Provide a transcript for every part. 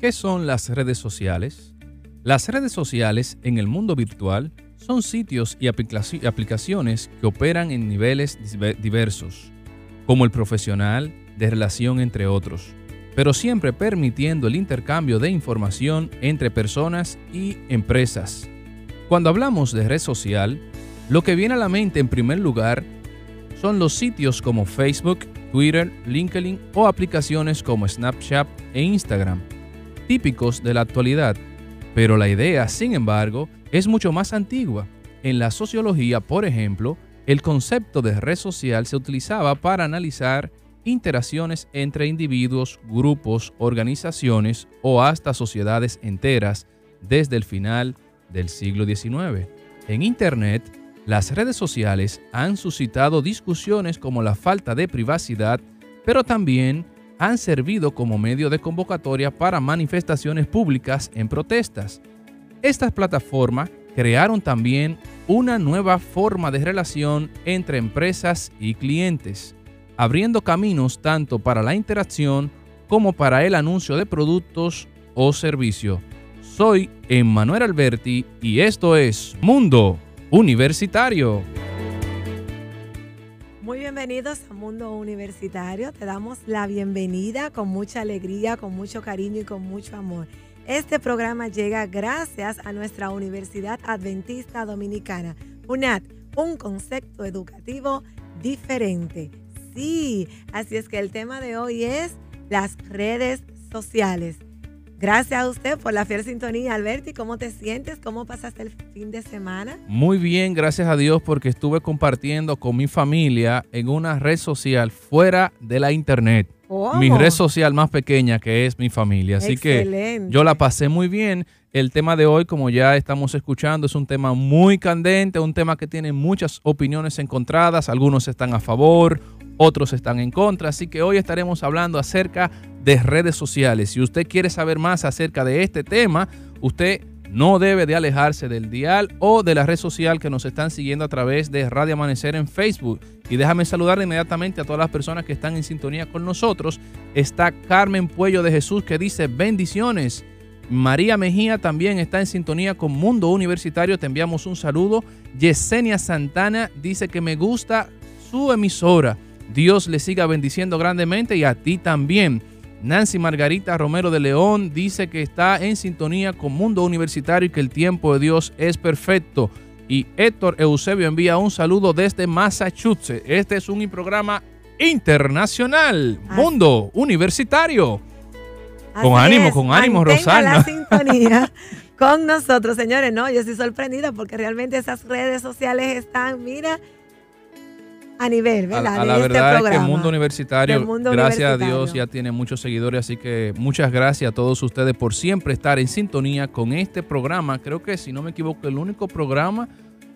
¿Qué son las redes sociales? Las redes sociales en el mundo virtual son sitios y aplicaciones que operan en niveles diversos, como el profesional, de relación entre otros, pero siempre permitiendo el intercambio de información entre personas y empresas. Cuando hablamos de red social, lo que viene a la mente en primer lugar son los sitios como Facebook, Twitter, LinkedIn o aplicaciones como Snapchat e Instagram, típicos de la actualidad. Pero la idea, sin embargo, es mucho más antigua. En la sociología, por ejemplo, el concepto de red social se utilizaba para analizar interacciones entre individuos, grupos, organizaciones o hasta sociedades enteras desde el final del siglo XIX. En Internet, las redes sociales han suscitado discusiones como la falta de privacidad, pero también han servido como medio de convocatoria para manifestaciones públicas en protestas. Estas plataformas crearon también una nueva forma de relación entre empresas y clientes abriendo caminos tanto para la interacción como para el anuncio de productos o servicios. Soy Emmanuel Alberti y esto es Mundo Universitario. Muy bienvenidos a Mundo Universitario. Te damos la bienvenida con mucha alegría, con mucho cariño y con mucho amor. Este programa llega gracias a nuestra Universidad Adventista Dominicana, UNAD, un concepto educativo diferente Sí, así es que el tema de hoy es las redes sociales. Gracias a usted por la fiel sintonía, Alberti. ¿Cómo te sientes? ¿Cómo pasaste el fin de semana? Muy bien, gracias a Dios, porque estuve compartiendo con mi familia en una red social fuera de la internet. Mi red social más pequeña que es mi familia. Así que yo la pasé muy bien. El tema de hoy, como ya estamos escuchando, es un tema muy candente, un tema que tiene muchas opiniones encontradas. Algunos están a favor, otros están en contra. Así que hoy estaremos hablando acerca de redes sociales. Si usted quiere saber más acerca de este tema, usted no debe de alejarse del dial o de la red social que nos están siguiendo a través de Radio Amanecer en Facebook. Y déjame saludar inmediatamente a todas las personas que están en sintonía con nosotros. Está Carmen Puello de Jesús que dice bendiciones. María Mejía también está en sintonía con Mundo Universitario. Te enviamos un saludo. Yesenia Santana dice que me gusta su emisora. Dios le siga bendiciendo grandemente y a ti también. Nancy Margarita Romero de León dice que está en sintonía con Mundo Universitario y que el tiempo de Dios es perfecto. Y Héctor Eusebio envía un saludo desde Massachusetts. Este es un programa internacional, Mundo Universitario. con ánimo, con ánimo, Rosana. la sintonía con nosotros, señores. No, yo estoy sorprendida porque realmente esas redes sociales están, mira, a nivel, ¿verdad? A, la este verdad es que el mundo universitario, gracias a Dios, ya tiene muchos seguidores, así que muchas gracias a todos ustedes por siempre estar en sintonía con este programa. Creo que, si no me equivoco, el único programa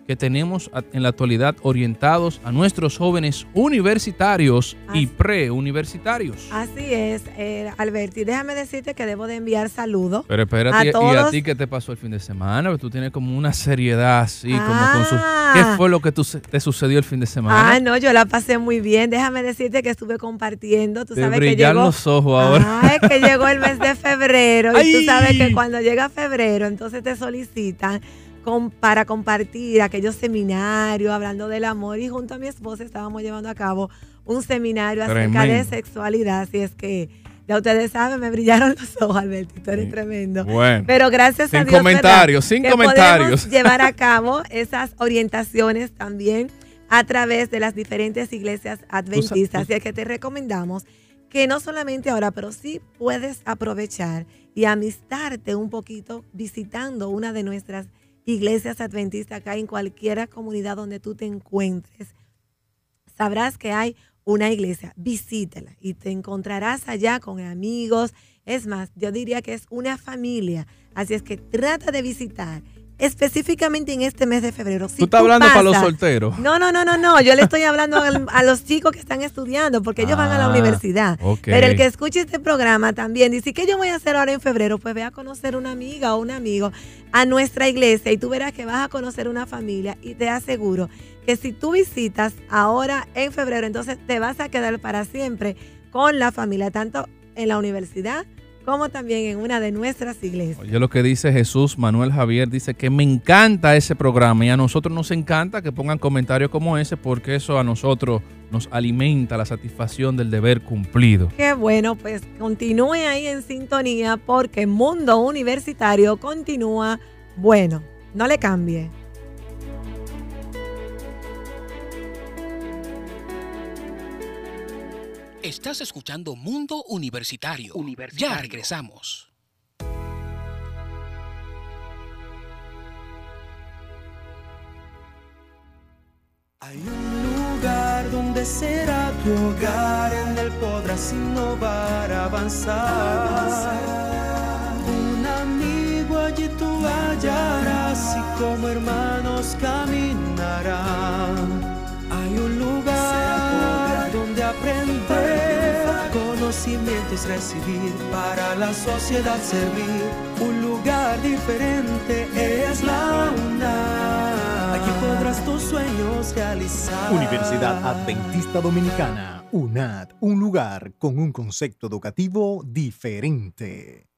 que tenemos en la actualidad orientados a nuestros jóvenes universitarios y preuniversitarios. Así es, eh, Alberti. Déjame decirte que debo de enviar saludos. Pero espérate, ¿y a ti qué te pasó el fin de semana? Tú tienes como una seriedad así, como con su... ¿Qué ah. fue lo que te sucedió el fin de semana? Ah, no, yo la pasé muy bien. Déjame decirte que estuve compartiendo. Tú sabes que llegó... los ojos ahora. Ah, es que llegó el mes de febrero. y tú sabes que cuando llega febrero, entonces te solicitan para compartir aquellos seminarios hablando del amor y junto a mi esposa estábamos llevando a cabo un seminario acerca de sexualidad, así es que ya ustedes saben, me brillaron los ojos, Albertito, eres tremendo. Bueno, Pero gracias a Dios. Comentarios, sin comentarios. llevar a cabo esas orientaciones también a través de las diferentes iglesias adventistas. Así es que te recomendamos que no solamente ahora, pero sí puedes aprovechar y amistarte un poquito visitando una de nuestras iglesias adventistas acá en cualquier comunidad donde tú te encuentres, sabrás que hay una iglesia, visítala y te encontrarás allá con amigos. Es más, yo diría que es una familia. Así es que trata de visitar específicamente en este mes de febrero. tú estás hablando para los solteros. No, no, no, no, no. Yo le estoy hablando a, los chicos que están estudiando porque ellos van a la ah, universidad. Pero el que escuche este programa también dice, ¿qué yo voy a hacer ahora en febrero? Pues ve a conocer una amiga o un amigo a nuestra iglesia y tú verás que vas a conocer una familia y te aseguro que si tú visitas ahora en febrero, entonces te vas a quedar para siempre con la familia, tanto en la universidad como también en una de nuestras iglesias. Oye, lo que dice Jesús Manuel Javier, dice que me encanta ese programa y a nosotros nos encanta que pongan comentarios como ese porque eso a nosotros nos alimenta la satisfacción del deber cumplido. Qué bueno, pues continúe ahí en sintonía porque Mundo Universitario continúa bueno. No le cambie. Estás escuchando Mundo Universitario. Ya regresamos. Hay un lugar donde será tu hogar, en él podrás innovar, avanzar. Un amigo allí tú hallarás y como hermanos caminarán. Recibir, para la sociedad servir. Un lugar diferente es la UNAM. Aquí podrás tus sueños realizar. Universidad Adventista Dominicana, UNAD, un lugar con un concepto educativo diferente.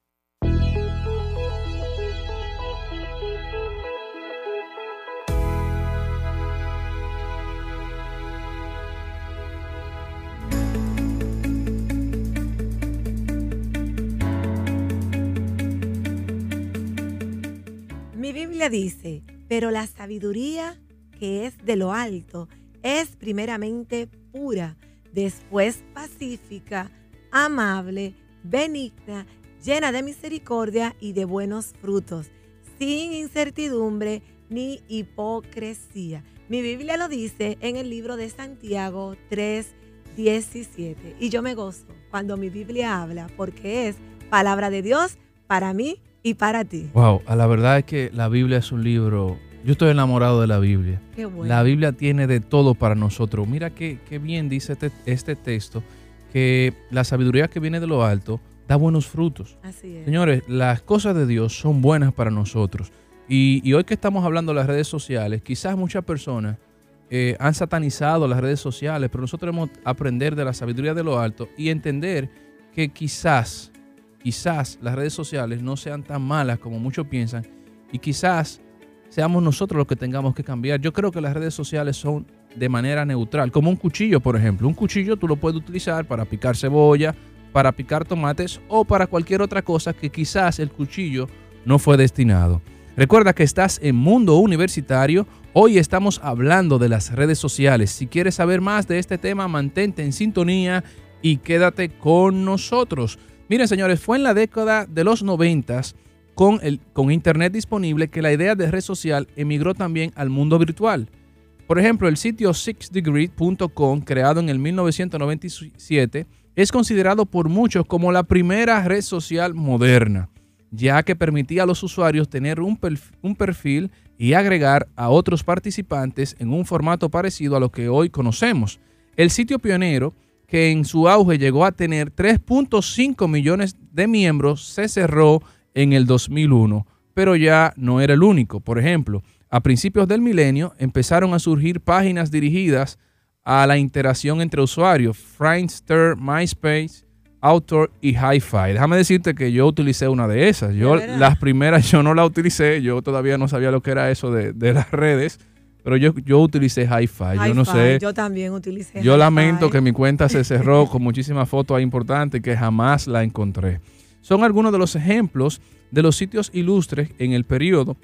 Dice, pero la sabiduría que es de lo alto es primeramente pura, después pacífica, amable, benigna, llena de misericordia y de buenos frutos, sin incertidumbre ni hipocresía. Mi Biblia lo dice en el libro de Santiago 3, 17. Y yo me gozo cuando mi Biblia habla porque es palabra de Dios para mí y para ti. Wow, a la verdad es que la Biblia es un libro. Yo estoy enamorado de la Biblia. Qué bueno. La Biblia tiene de todo para nosotros. Mira qué, qué bien dice este, este texto, que la sabiduría que viene de lo alto da buenos frutos. Así es. Señores, las cosas de Dios son buenas para nosotros. Y, y hoy que estamos hablando de las redes sociales, quizás muchas personas eh, han satanizado las redes sociales, pero nosotros debemos aprender de la sabiduría de lo alto y entender que quizás, quizás las redes sociales no sean tan malas como muchos piensan y quizás seamos nosotros los que tengamos que cambiar. Yo creo que las redes sociales son de manera neutral, como un cuchillo, por ejemplo. Un cuchillo tú lo puedes utilizar para picar cebolla, para picar tomates o para cualquier otra cosa que quizás el cuchillo no fue destinado. Recuerda que estás en Mundo Universitario. Hoy estamos hablando de las redes sociales. Si quieres saber más de este tema, mantente en sintonía y quédate con nosotros. Miren, señores, fue en la década de los 90 con, con Internet disponible que la idea de red social emigró también al mundo virtual. Por ejemplo, el sitio sixdegree.com, creado en el 1997, es considerado por muchos como la primera red social moderna, ya que permitía a los usuarios tener un perfil, un perfil y agregar a otros participantes en un formato parecido a lo que hoy conocemos. El sitio pionero, que en su auge llegó a tener 3.5 millones de miembros, se cerró en el 2001, pero ya no era el único. Por ejemplo, a principios del milenio empezaron a surgir páginas dirigidas a la interacción entre usuarios, Friendster, MySpace, Autor y Hi-Fi. Déjame decirte que yo utilicé una de esas. Yo las primeras yo no la utilicé, yo todavía no sabía lo que era eso de, de las redes, pero yo, yo utilicé Hi-Fi. Yo no sé. Yo también utilicé. Yo lamento que mi cuenta se cerró con muchísimas fotos importantes que jamás la encontré. Son algunos de los ejemplos de los sitios ilustres en el periodo.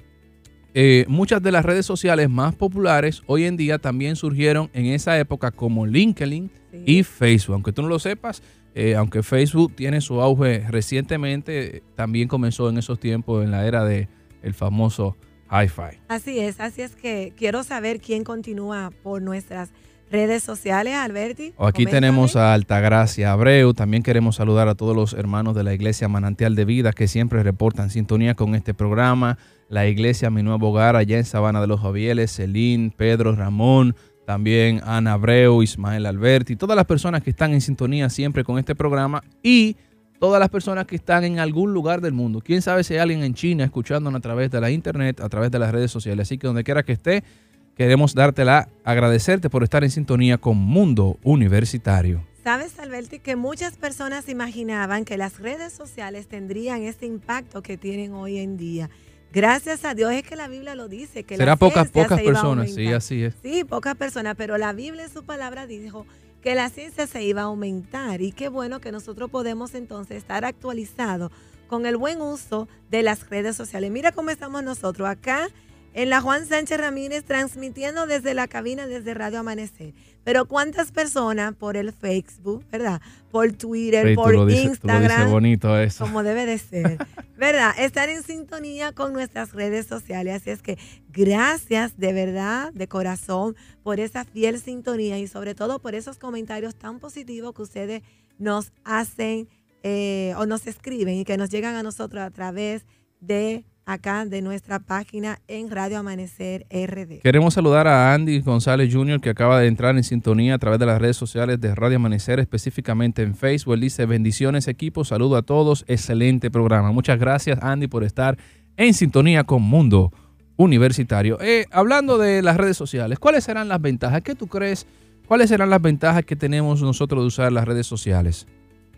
Eh, muchas de las redes sociales más populares hoy en día también surgieron en esa época como LinkedIn Sí. y Facebook. Aunque tú no lo sepas, eh, aunque Facebook tiene su auge recientemente, eh, también comenzó en esos tiempos en la era de el famoso hi-fi. Así es, así es que quiero saber quién continúa por nuestras redes sociales, Alberti. O Aquí tenemos a Altagracia Abreu. También queremos saludar a todos los hermanos de la Iglesia Manantial de Vida que siempre reportan sintonía con este programa. La Iglesia Mi Nuevo Hogar allá en Sabana de los Javieles, Celín, Pedro, Ramón, también Ana Abreu, Ismael Alberti, todas las personas que están en sintonía siempre con este programa y todas las personas que están en algún lugar del mundo. Quién sabe si hay alguien en China escuchándonos a través de la internet, a través de las redes sociales. Así que donde quiera que esté, queremos dártela, agradecerte por estar en sintonía con Mundo Universitario. Sabes, Alberti, que muchas personas imaginaban que las redes sociales tendrían este impacto que tienen hoy en día. Gracias a Dios es que la Biblia lo dice. Que Será pocas, pocas se personas, sí, así es. Sí, pocas personas, pero la Biblia en su palabra dijo que la ciencia se iba a aumentar y qué bueno que nosotros podemos entonces estar actualizados con el buen uso de las redes sociales. Mira cómo estamos nosotros acá en la Juan Sánchez Ramírez transmitiendo desde la cabina desde Radio Amanecer. Pero cuántas personas por el Facebook, ¿verdad? Por Twitter, Sí, por dices Instagram, bonito eso. como debe de ser, ¿verdad? Estar en sintonía con nuestras redes sociales. Así es que gracias de verdad, de corazón, por esa fiel sintonía y sobre todo por esos comentarios tan positivos que ustedes nos hacen eh, o nos escriben y que nos llegan a nosotros a través de acá, de nuestra página en Radio Amanecer RD. Queremos saludar a Andy González Jr., que acaba de entrar en sintonía a través de las redes sociales de Radio Amanecer, específicamente en Facebook. Dice, bendiciones equipo, saludo a todos, excelente programa. Muchas gracias Andy por estar en sintonía con Mundo Universitario. Eh, hablando de las redes sociales, ¿cuáles serán las ventajas? ¿Qué tú crees? ¿Cuáles serán las ventajas que tenemos nosotros de usar las redes sociales?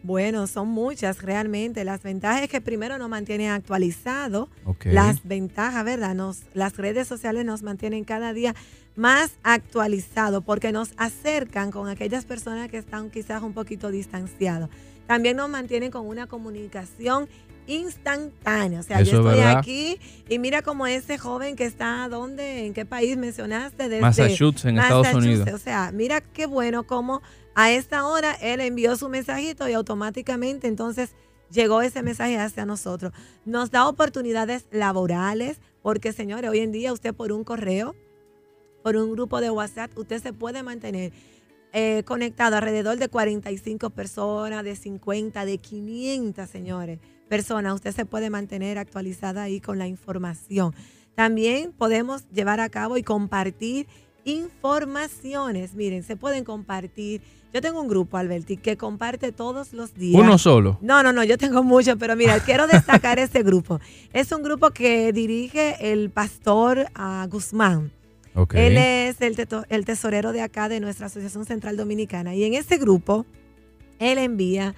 Bueno, son muchas realmente. Las ventajas es que primero nos mantienen actualizados. Ok. Las ventajas, ¿verdad? Nos, las redes sociales nos mantienen cada día más actualizados porque nos acercan con aquellas personas que están quizás un poquito distanciados. También nos mantienen con una comunicación instantánea. O sea, Eso yo es estoy verdad. aquí y mira como ese joven que está, ¿dónde? ¿En qué país mencionaste? Desde Massachusetts, en Estados Massachusetts. Unidos. O sea, mira qué bueno como a esta hora él envió su mensajito y automáticamente entonces llegó ese mensaje hacia nosotros. Nos da oportunidades laborales porque, señores, hoy en día usted por un correo, por un grupo de WhatsApp, usted se puede mantener eh, conectado alrededor de 45 personas, de 50, de 500, señores, personas. Usted se puede mantener actualizada ahí con la información. También podemos llevar a cabo y compartir informaciones. Miren, se pueden compartir. Yo tengo un grupo, Alberti, que comparte todos los días. Uno solo. No, no, no, yo tengo mucho, pero mira, quiero destacar ese grupo. Es un grupo que dirige el pastor ah, Guzmán. Ok. Él es el, el tesorero de acá de nuestra Asociación Central Dominicana. Y en ese grupo, él envía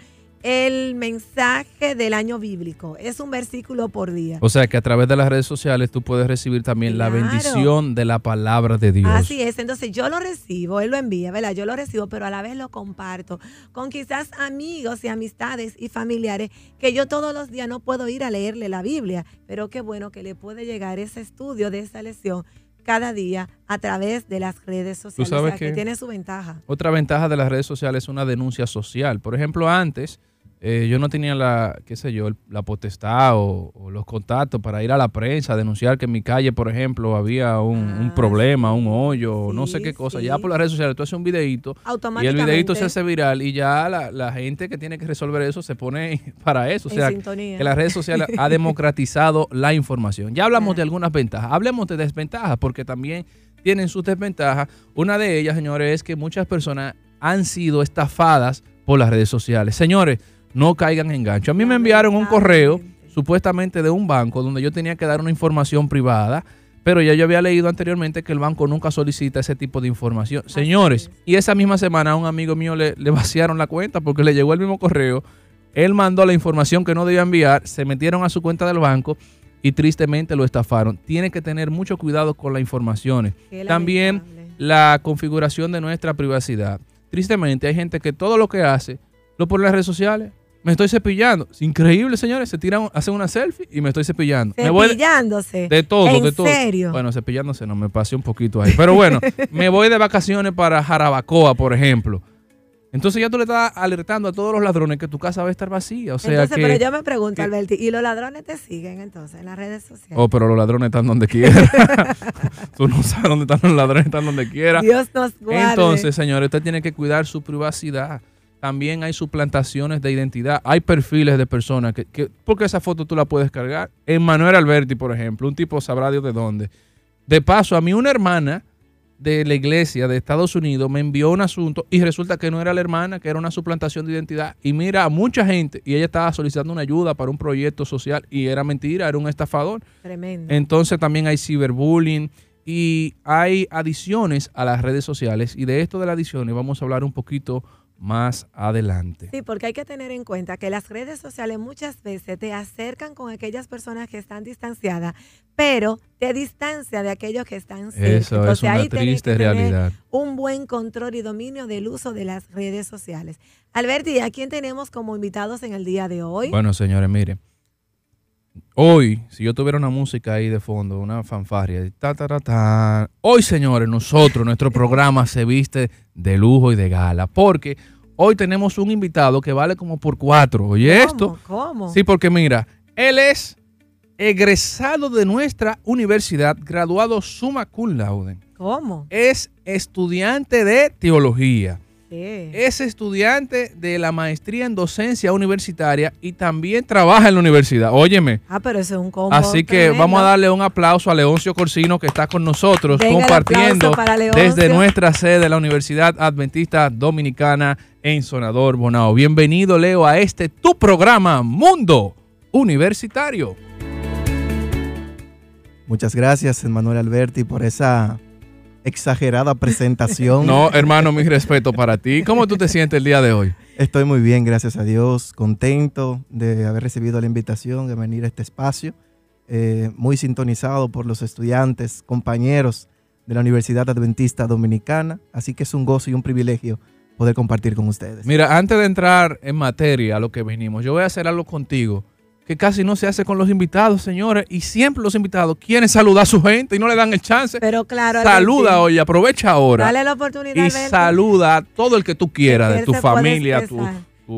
el mensaje del año bíblico. Es un versículo por día. O sea que a través de las redes sociales tú puedes recibir también la bendición de la palabra de Dios. Así es, entonces yo lo recibo, él lo envía, ¿verdad? Yo lo recibo, pero a la vez lo comparto con quizás amigos y amistades y familiares que yo todos los días no puedo ir a leerle la Biblia, pero qué bueno que le puede llegar ese estudio de esa lección cada día a través de las redes sociales. sabes o sea, que que- tiene su ventaja. Otra ventaja de las redes sociales es una denuncia social. Por ejemplo, antes eh, yo no tenía la, qué sé yo, la potestad o, o los contactos para ir a la prensa a denunciar que en mi calle, por ejemplo, había un, un Ah, problema, un hoyo, o no sé Sí, qué cosa. sí. Ya por las redes sociales tú haces un videíto y el videíto se hace viral y ya la, la gente que tiene que resolver eso se pone para eso. O sea, que las redes sociales ha democratizado la información. Ya hablamos de algunas ventajas, hablemos de desventajas, porque también tienen sus desventajas. Una de ellas, señores, es que muchas personas han sido estafadas por las redes sociales. Señores, no caigan en gancho. A mí me enviaron un correo, supuestamente de un banco, donde yo tenía que dar una información privada. Pero ya yo había leído anteriormente que el banco nunca solicita ese tipo de información. Señores, es. y esa misma semana a un amigo mío le, le vaciaron la cuenta porque le llegó el mismo correo. Él mandó la información que no debía enviar, se metieron a su cuenta del banco y tristemente lo estafaron. Tiene que tener mucho cuidado con las informaciones. También la configuración de nuestra privacidad. Tristemente hay gente que todo lo que hace lo pone en las redes sociales. Me estoy cepillando. Es increíble, señores. Se tiran, hacen una selfie y me estoy cepillando. Me voy de- Cepillándose. de todo, ¿En de todo. serio? Bueno, cepillándose no, me pasé un poquito ahí. Pero bueno, me voy de vacaciones para Jarabacoa, por ejemplo. Entonces ya tú le estás alertando a todos los ladrones que tu casa va a estar vacía. O sea entonces, que... pero yo me pregunto, que- Alberti, ¿y los ladrones te siguen entonces en las redes sociales? Oh, pero los ladrones están donde quiera. tú no sabes dónde están los ladrones, están donde quiera. Dios nos guarde. Entonces, señores, usted tiene que cuidar su privacidad. También hay suplantaciones de identidad. Hay perfiles de personas que, que porque esa foto tú la puedes cargar. En Manuel Alberti, por ejemplo, un tipo sabrá Dios de dónde. De paso, a mí una hermana de la iglesia de Estados Unidos me envió un asunto y resulta que no era la hermana, que era una suplantación de identidad. Y mira, a mucha gente, y ella estaba solicitando una ayuda para un proyecto social y era mentira, era un estafador. Tremendo. Entonces también hay ciberbullying y hay adiciones a las redes sociales. Y de esto de las adiciones vamos a hablar un poquito más adelante. Sí, porque hay que tener en cuenta que las redes sociales muchas veces te acercan con aquellas personas que están distanciadas, pero te distancia de aquellos que están cerca. Eso es una ahí triste que tener realidad. Un buen control y dominio del uso de las redes sociales. Alberti, ¿a quién tenemos como invitados en el día de hoy? Bueno, señores, miren. Hoy, si yo tuviera una música ahí de fondo, una fanfarria, ta, ta, ta, ta, hoy, señores, nosotros, nuestro programa se viste de lujo y de gala, porque hoy tenemos un invitado que vale como por cuatro. Oye, esto. ¿Cómo? Sí, porque mira, él es egresado de nuestra universidad, graduado summa cum laude. ¿Cómo? Es estudiante de teología. Sí. Es estudiante de la maestría en docencia universitaria y también trabaja en la universidad. Óyeme. Ah, pero eso es un combo Así que tremendo. vamos a darle un aplauso a Leoncio Corsino que está con nosotros Venga compartiendo desde nuestra sede de la Universidad Adventista Dominicana en Sonador Bonao. Bienvenido Leo a este tu programa Mundo Universitario. Muchas gracias, Manuel Alberti, por esa exagerada presentación. No, hermano, mi respeto para ti. ¿Cómo tú te sientes el día de hoy? Estoy muy bien, gracias a Dios, contento de haber recibido la invitación de venir a este espacio, eh, muy sintonizado por los estudiantes, compañeros de la Universidad Adventista Dominicana, así que es un gozo y un privilegio poder compartir con ustedes. Mira, antes de entrar en materia a lo que venimos, yo voy a hacer algo contigo que casi no se hace con los invitados, señores, y siempre los invitados quieren saludar a su gente y no le dan el chance. Pero claro, Saluda hoy, aprovecha ahora Dale la oportunidad, y saluda a todo el que tú quieras, de tu familia, tu,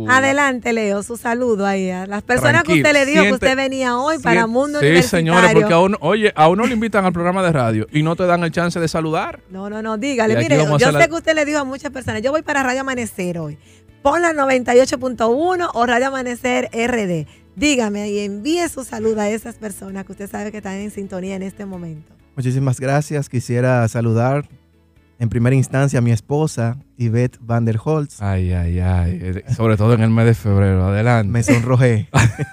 Adelante, Leo, su saludo ahí a las personas Tranquilo, que usted le dijo siente- que usted venía hoy para Sien- Mundo Sí, Universitario. señores, porque a uno, oye, a uno le invitan al programa de radio y no te dan el chance de saludar. No, no, no, dígale. Mire, yo sé la- que usted le dijo a muchas personas, yo voy para Radio Amanecer hoy. Pon la 98.1 o Radio Amanecer RD. Dígame y envíe su saludo a esas personas que usted sabe que están en sintonía en este momento. Muchísimas gracias. Quisiera saludar en primera instancia a mi esposa, Yvette Van der Holtz. Ay, ay, ay. Sobre todo en el mes de febrero. Adelante. Me sonrojé.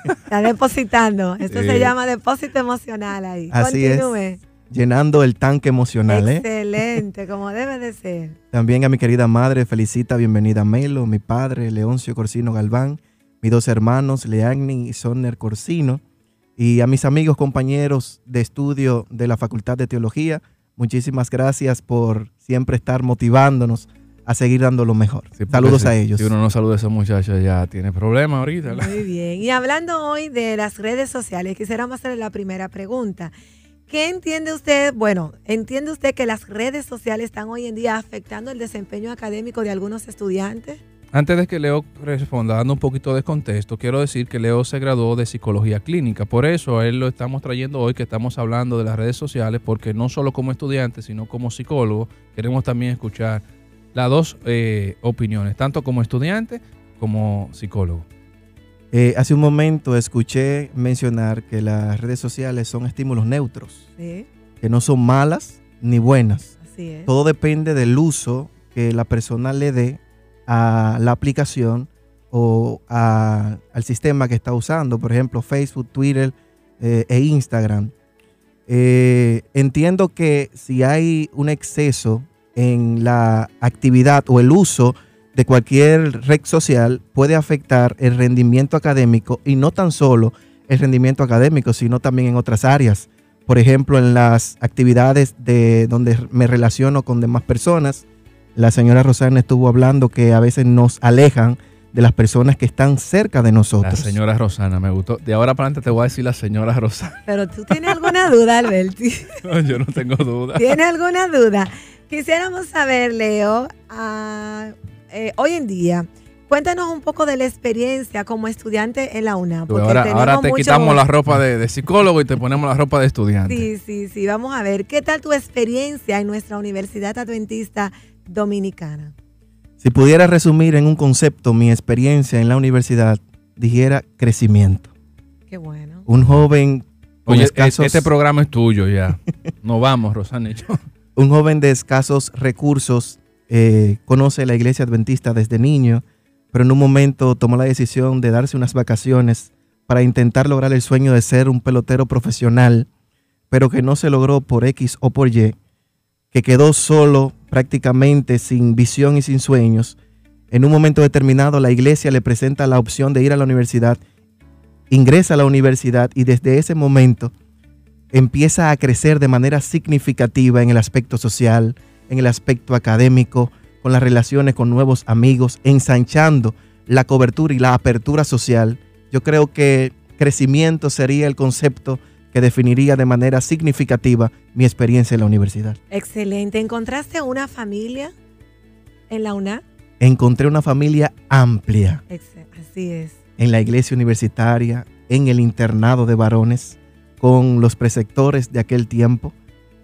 Está depositando. Esto Sí. se llama depósito emocional ahí. Así es. Continúe. llenando el tanque emocional. ¿eh? Excelente, como debe de ser. También a mi querida madre, felicita, bienvenida a Melo, mi padre, Leoncio Corsino Galván, mis dos hermanos, Leagni y Sonner Corsino, y a mis amigos, compañeros de estudio de la Facultad de Teología, muchísimas gracias por siempre estar motivándonos a seguir dando lo mejor. Sí, Saludos si- a ellos. Si uno no saluda a esos muchachos ya tiene problemas ahorita. Muy bien. Y hablando hoy de las redes sociales, quisiéramos hacerle la primera pregunta. ¿Qué entiende usted? Bueno, ¿entiende usted que las redes sociales están hoy en día afectando el desempeño académico de algunos estudiantes? Antes de que Leo responda, dando un poquito de contexto, quiero decir que Leo se graduó de psicología clínica. Por eso a él lo estamos trayendo hoy, que estamos hablando de las redes sociales, porque no solo como estudiante, sino como psicólogo, queremos también escuchar las dos eh, opiniones, tanto como estudiante como psicólogo. Eh, hace un momento escuché mencionar que las redes sociales son estímulos neutros, Sí, que no son malas ni buenas. así es. Todo depende del uso que la persona le dé a la aplicación o al sistema que está usando, por ejemplo, Facebook, Twitter eh, e Instagram. Eh, entiendo que si hay un exceso en la actividad o el uso de cualquier red social, puede afectar el rendimiento académico y no tan solo el rendimiento académico, sino también en otras áreas. Por ejemplo, en las actividades de donde me relaciono con demás personas, la señora Rosana estuvo hablando que a veces nos alejan de las personas que están cerca de La nosotros. señora Rosana, me gustó. De ahora para adelante te voy a decir la señora Rosana. Pero tú tienes alguna duda, Alberti. No, yo no tengo duda. ¿Tienes alguna duda? Quisiéramos saber, Leo, ah, eh, hoy en día, cuéntanos un poco de la experiencia como estudiante en la UNAM. Porque ahora, te mucho- quitamos la ropa de, de psicólogo y te ponemos la ropa de estudiante. Sí, sí, sí. Vamos a ver, ¿qué tal tu experiencia en nuestra Universidad Adventista Dominicana? Si pudiera resumir en un concepto mi experiencia en la universidad, dijera crecimiento. Qué bueno. Un joven con Oye, escasos- este programa es tuyo ya. Nos vamos, Rosana y yo. un joven de escasos recursos eh, conoce la iglesia adventista desde niño, pero en un momento tomó la decisión de darse unas vacaciones para intentar lograr el sueño de ser un pelotero profesional, pero que no se logró por X o por Y, que quedó solo prácticamente sin visión y sin sueños, en un momento determinado la iglesia le presenta la opción de ir a la universidad, ingresa a la universidad y desde ese momento empieza a crecer de manera significativa en el aspecto social, en el aspecto académico, con las relaciones con nuevos amigos, ensanchando la cobertura y la apertura social. Yo creo que crecimiento sería el concepto que definiría de manera significativa mi experiencia en la universidad. Excelente. ¿Encontraste una familia en la UNA? Encontré una familia amplia. Así es. En la iglesia universitaria, en el internado de varones, con los preceptores de aquel tiempo,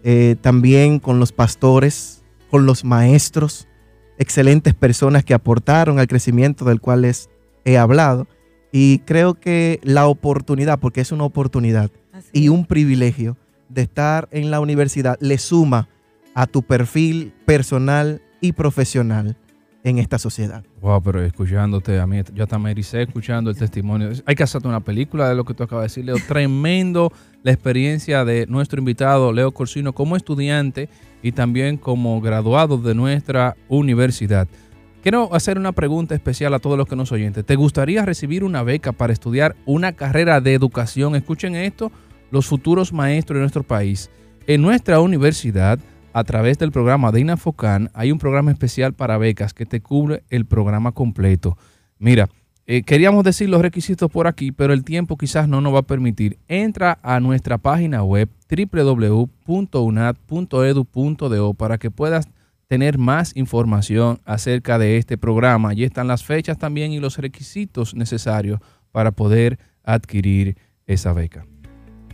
eh, también con los pastores, con los maestros, excelentes personas que aportaron al crecimiento del cual les he hablado. Y creo que la oportunidad, porque es una oportunidad y un privilegio de estar en la universidad, le suma a tu perfil personal y profesional en esta sociedad. Wow, pero escuchándote, a mí, yo hasta me ericé escuchando el testimonio. Hay que hacerte una película de lo que tú acabas de decir, Leo. Tremendo la experiencia de nuestro invitado, Leo Corsino, como estudiante y también como graduado de nuestra universidad. Quiero hacer una pregunta especial a todos los que nos oyentes. ¿Te gustaría recibir una beca para estudiar una carrera de educación? Escuchen esto, los futuros maestros de nuestro país. En nuestra universidad, a través del programa de INAFOCAN, hay un programa especial para becas que te cubre el programa completo. Mira, eh, queríamos decir los requisitos por aquí, pero el tiempo quizás no nos va a permitir. Entra a nuestra página web www.unad.edu.do para que puedas tener más información acerca de este programa. Allí están las fechas también y los requisitos necesarios para poder adquirir esa beca.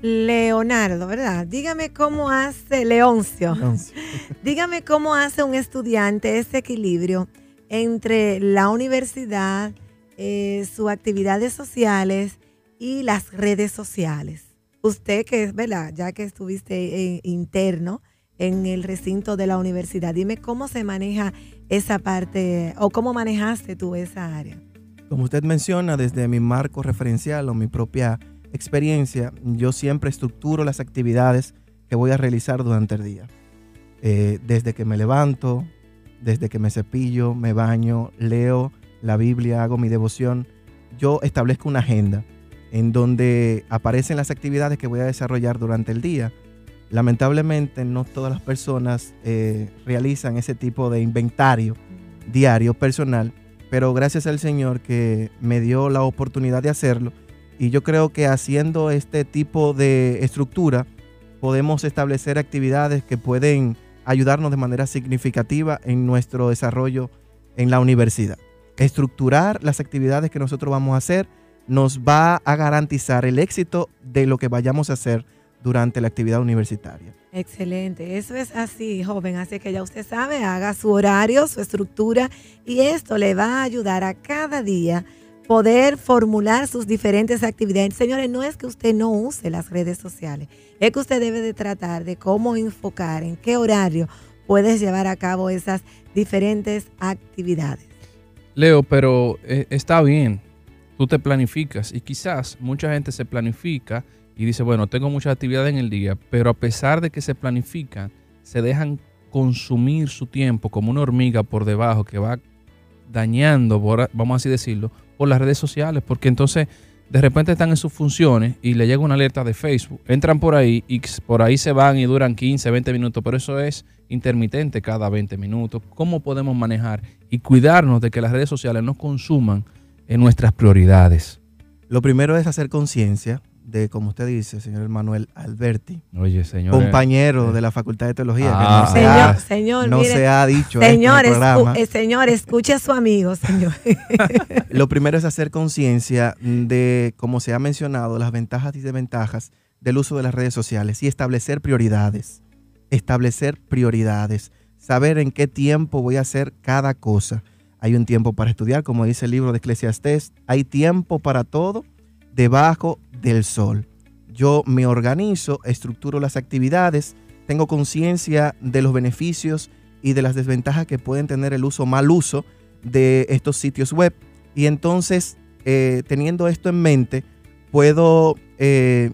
Leonardo, ¿verdad? Dígame cómo hace Leoncio. Dígame cómo hace un estudiante ese equilibrio entre la universidad, eh, sus actividades sociales y las redes sociales. Usted que es, ¿verdad? Ya que estuviste interno, en el recinto de la universidad. Dime cómo se maneja esa parte o cómo manejaste tú esa área. Como usted menciona, desde mi marco referencial o mi propia experiencia, yo siempre estructuro las actividades que voy a realizar durante el día. Eh, desde que me levanto, desde que me cepillo, me baño, leo la Biblia, hago mi devoción, yo establezco una agenda en donde aparecen las actividades que voy a desarrollar durante el día lamentablemente no todas las personas eh, realizan ese tipo de inventario diario personal, pero gracias al Señor que me dio la oportunidad de hacerlo y yo creo que haciendo este tipo de estructura podemos establecer actividades que pueden ayudarnos de manera significativa en nuestro desarrollo en la universidad. Estructurar las actividades que nosotros vamos a hacer nos va a garantizar el éxito de lo que vayamos a hacer durante la actividad universitaria. Excelente, eso es así, joven, así que ya usted sabe, haga su horario, su estructura y esto le va a ayudar a cada día poder formular sus diferentes actividades. Señores, no es que usted no use las redes sociales, es que usted debe de tratar de cómo enfocar, en qué horario puedes llevar a cabo esas diferentes actividades. Leo, pero eh, está bien, tú te planificas y quizás mucha gente se planifica y dice, bueno, tengo muchas actividades en el día, pero a pesar de que se planifican, se dejan consumir su tiempo como una hormiga por debajo que va dañando, vamos así decirlo, por las redes sociales, porque entonces de repente están en sus funciones y le llega una alerta de Facebook, entran por ahí y por ahí se van y duran 15, 20 minutos, pero eso es intermitente cada 20 minutos. ¿Cómo podemos manejar y cuidarnos de que las redes sociales no consuman en nuestras prioridades? Lo primero es hacer conciencia de, como usted dice, señor Manuel Alberti, Oye, señor, compañero eh, de la Facultad de Teología, que no, Ah. se, señor, ha, señor, no mire, se ha dicho señor, escu- eh, señor, escuche a su amigo, señor. Lo primero es hacer conciencia de, como se ha mencionado, las ventajas y desventajas del uso de las redes sociales y establecer prioridades. Establecer prioridades. Saber en qué tiempo voy a hacer cada cosa. Hay un tiempo para estudiar, como dice el libro de Eclesiastés. Hay tiempo para todo debajo del sol. Yo me organizo, estructuro las actividades, tengo conciencia de los beneficios y de las desventajas que pueden tener el uso, mal uso de estos sitios web. Y entonces, eh, teniendo esto en mente, puedo eh,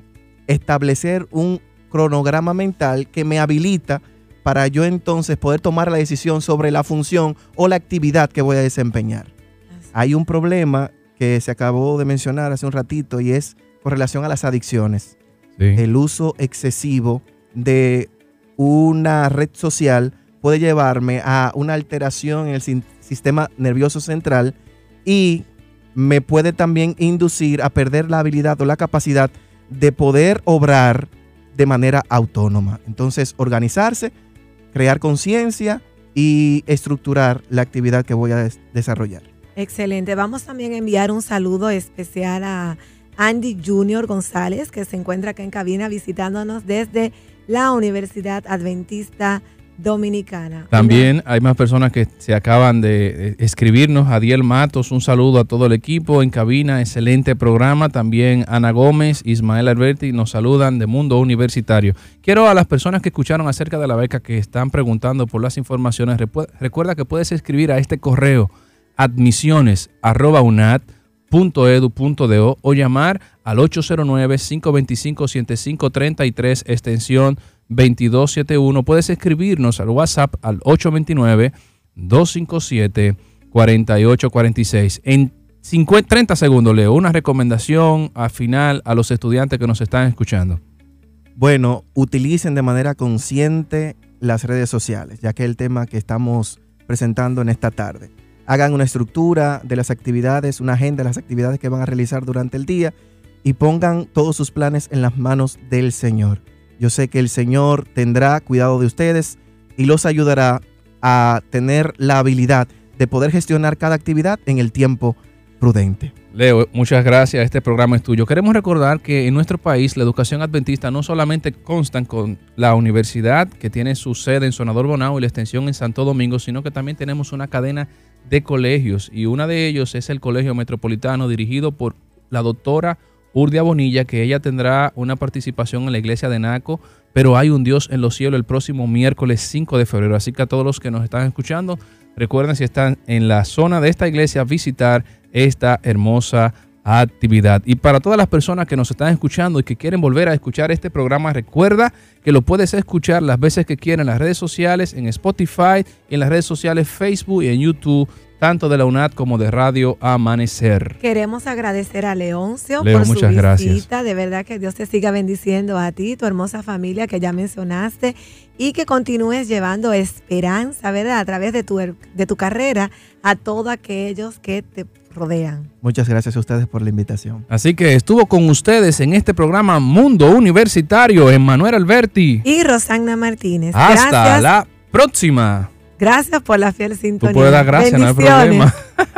establecer un cronograma mental que me habilita para yo entonces poder tomar la decisión sobre la función o la actividad que voy a desempeñar. Hay un problema que se acabó de mencionar hace un ratito y es con relación a las adicciones. El uso excesivo de una red social puede llevarme a una alteración en el sistema nervioso central y me puede también inducir a perder la habilidad o la capacidad de poder obrar de manera autónoma. Entonces, organizarse, crear conciencia y estructurar la actividad que voy a desarrollar. Excelente. Vamos también a enviar un saludo especial a Andy Junior González, que se encuentra acá en cabina visitándonos desde la Universidad Adventista Dominicana. También hay más personas que se acaban de escribirnos. Adiel Matos, un saludo a todo el equipo en cabina, excelente programa. También Ana Gómez, Ismael Alberti nos saludan de Mundo Universitario. Quiero a las personas que escucharon acerca de la beca que están preguntando por las informaciones, recuerda que puedes escribir a este correo admisiones.unat.edu.do o llamar al 809-525-7533 extensión 2271. Puedes escribirnos al WhatsApp al 829-257-4846. En 50, 30 segundos, Leo, una recomendación al final a los estudiantes que nos están escuchando. Bueno, utilicen de manera consciente las redes sociales, ya que es el tema que estamos presentando en esta tarde. Hagan una estructura de las actividades, una agenda de las actividades que van a realizar durante el día y pongan todos sus planes en las manos del Señor. Yo sé que el Señor tendrá cuidado de ustedes y los ayudará a tener la habilidad de poder gestionar cada actividad en el tiempo prudente. Leo, muchas gracias. Este programa es tuyo. Queremos recordar que en nuestro país la educación adventista no solamente consta con la universidad que tiene su sede en Sonador Bonao y la extensión en Santo Domingo, sino que también tenemos una cadena de colegios y una de ellos es el Colegio Metropolitano dirigido por la doctora Urdia Bonilla, que ella tendrá una participación en la iglesia de Naco, pero hay un Dios en los cielos el próximo miércoles 5 de febrero. Así que a todos los que nos están escuchando, recuerden si están en la zona de esta iglesia, visitar esta hermosa actividad. Y para todas las personas que nos están escuchando y que quieren volver a escuchar este programa, recuerda que lo puedes escuchar las veces que quieras en las redes sociales, en Spotify, en las redes sociales Facebook y en YouTube tanto de la UNAD como de Radio Amanecer. Queremos agradecer a Leoncio por su visita. De verdad que Dios te siga bendiciendo a ti, tu hermosa familia que ya mencionaste y que continúes llevando esperanza, ¿verdad? A través de tu, de tu carrera a todos aquellos que te rodean. Muchas gracias a ustedes por la invitación. Así que estuvo con ustedes en este programa Mundo Universitario, Emmanuel Alberti y Rosana Martínez. Hasta la próxima. Gracias por la fiel sintonía. Tú puedes dar gracias, no hay problema.